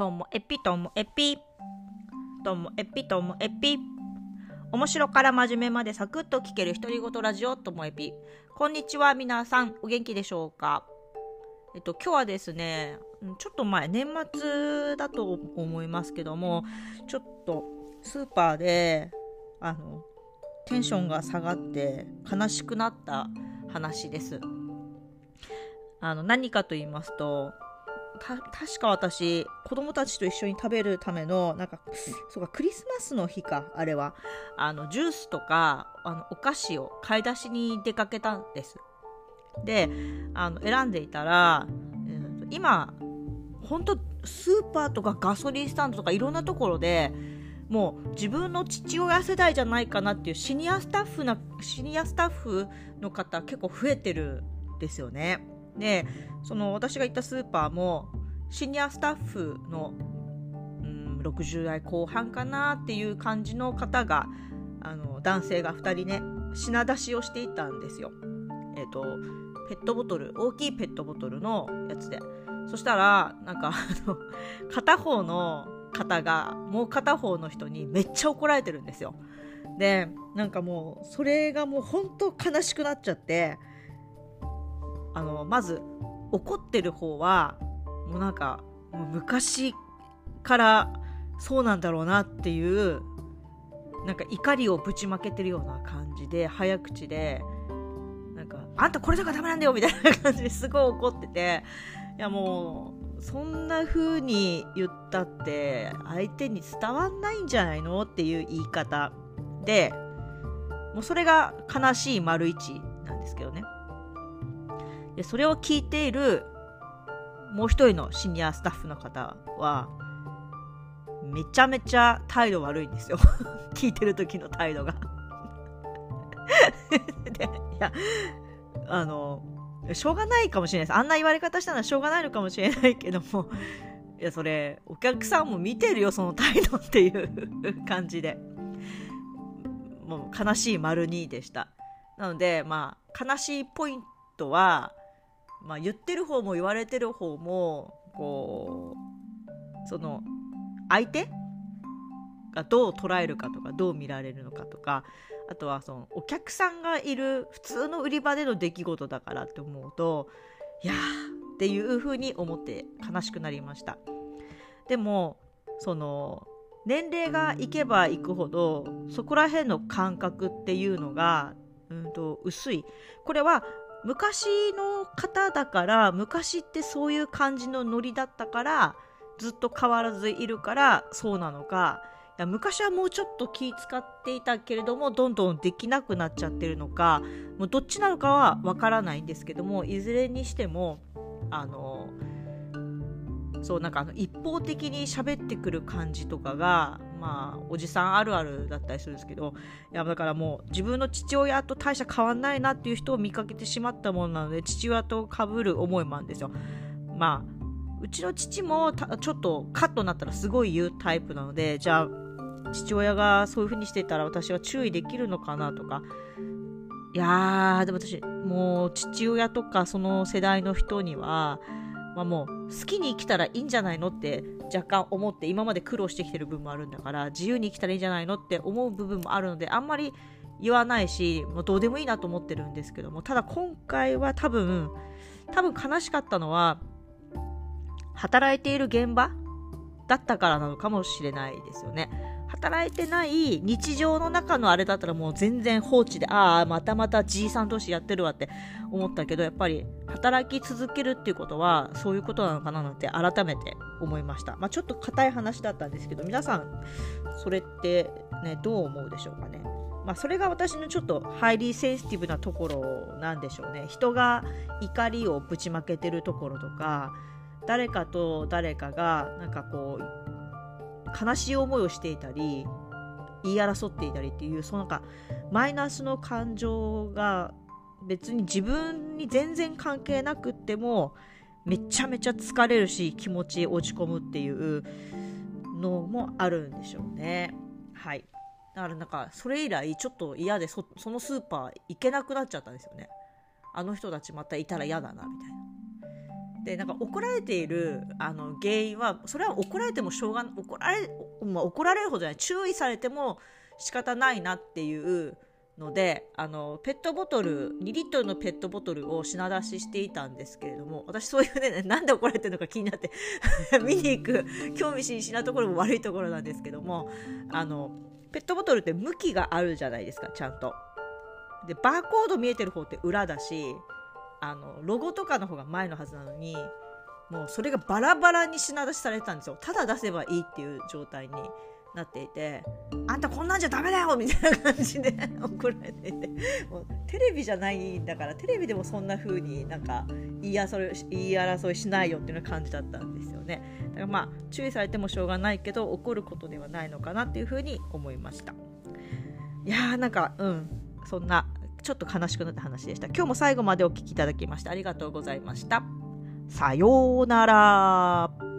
ともえぴともえぴともえぴともえぴ面白から真面目までサクッと聞ける独り言ラジオともえぴこんにちは皆さんお元気でしょうか？えっと今日はですねちょっと前年末だと思いますけどもちょっとスーパーであのテンションが下がって悲しくなった話です。あの何かと言いますと確か私子供たちと一緒に食べるためのなんかそうかクリスマスの日かあれはあのジュースとかあのお菓子を買い出しに出かけたんですであの選んでいたら、えー、今本当スーパーとかガソリンスタンドとかいろんなところでもう自分の父親世代じゃないかなっていうシニアスタッフなシニアスタッフの方結構増えてるんですよね。でその私が行ったスーパーもシニアスタッフの、うん、60代後半かなっていう感じの方があの男性が2人ね品出しをしていたんですよ。えっ、ー、とペットボトル大きいペットボトルのやつでそしたらなんか片方の方がもう片方の人にめっちゃ怒られてるんですよ。でなんかもうそれがもう本当悲しくなっちゃってあのまず怒ってる方はもうなんかもう昔からそうなんだろうなっていうなんか怒りをぶちまけてるような感じで早口でなんかあんたこれとかダメなんだよみたいな感じですごい怒ってていやもうそんな風に言ったって相手に伝わんないんじゃないのっていう言い方でもうそれが悲しい丸一なんですけどね。でそれを聞いているもう一人のシニアスタッフの方はめちゃめちゃ態度悪いんですよ。聞いてる時の態度が。でいやあのしょうがないかもしれないです。あんな言われ方したのはしょうがないのかもしれないけどもいやそれお客さんも見てるよその態度っていう感じで。もう悲しい丸2でした。なのでまあ悲しいポイントはまあ、言ってる方も言われてる方もこうその相手がどう捉えるかとかどう見られるのかとかあとはそのお客さんがいる普通の売り場での出来事だからって思うといやっていう風に思って悲しくなりました。でもその年齢がいけばいくほどそこら辺の感覚っていうのが、うんと薄い。これは昔の方だから昔ってそういう感じのノリだったからずっと変わらずいるからそうなのか。いや昔はもうちょっと気使っていたけれどもどんどんできなくなっちゃってるのかもうどっちなのかはわからないんですけどもいずれにしてもあのそうなんかあの一方的に喋ってくる感じとかがまあおじさんあるあるだったりするんですけどいやだからもう自分の父親と大した変わんないなっていう人を見かけてしまったものなので父親と被る思いもあるんですよ。まあうちの父もちょっとカットになったらすごい言うタイプなのでじゃあ父親がそういう風にしてたら私は注意できるのかなとかいやーでも私もう父親とかその世代の人にはまあ、もう好きに生きたらいいんじゃないのって若干思って今まで苦労してきてる部分もあるんだから自由に生きたらいいんじゃないのって思う部分もあるのであんまり言わないしもうどうでもいいなと思ってるんですけどもただ今回は多分多分悲しかったのは働いている現場だったからなのかもしれないですよね。働いてない日常の中のあれだったらもう全然放置で、ああ、またまたじいさん同士やってるわって思ったけど、やっぱり働き続けるっていうことはそういうことなのかななんて改めて思いました。まあ、ちょっと硬い話だったんですけど、皆さん、それってね、どう思うでしょうかね。まあ、それが私のちょっとハイリーセンシティブなところなんでしょうね。人が怒りをぶちまけてるところとか、誰かと誰かがなんかこう悲しい思いをしていたり言い争っていたりっていうそのなんかマイナスの感情が別に自分に全然関係なくってもめちゃめちゃ疲れるし気持ち落ち込むっていうのもあるんでしょうね。はい。だからなんかそれ以来ちょっと嫌でそのスーパー行けなくなっちゃったんですよね。あの人たちまたいたら嫌だなみたいな。でなんか怒られているあの原因はそれは怒られてもしょうが怒られ、まあ、怒られるほどじゃない注意されても仕方ないなっていうのであのペットボトル2リットルのペットボトルを品出ししていたんですけれども私そういうねなんで怒られてるのか気になって 見に行く興味津々なところも悪いところなんですけどもあのペットボトルって向きがあるじゃないですかちゃんと。でバーコード見えてる方って裏だしあのロゴとかの方が前のはずなのにもうそれがバラバラに品出しされてたんですよ。ただ出せばいいっていう状態になっていてあんたこんなんじゃダメだよみたいな感じで 怒られていてもうテレビじゃないんだからテレビでもそんな風になんか言い争い言い争いしないよっていう感じだったんですよね。だからまあ注意されてもしょうがないけど怒ることではないのかなっていう風に思いました。いやーなんかうん。そんなちょっと悲しくなった話でした。今日も最後までお聴きいただきましてありがとうございました。さようなら。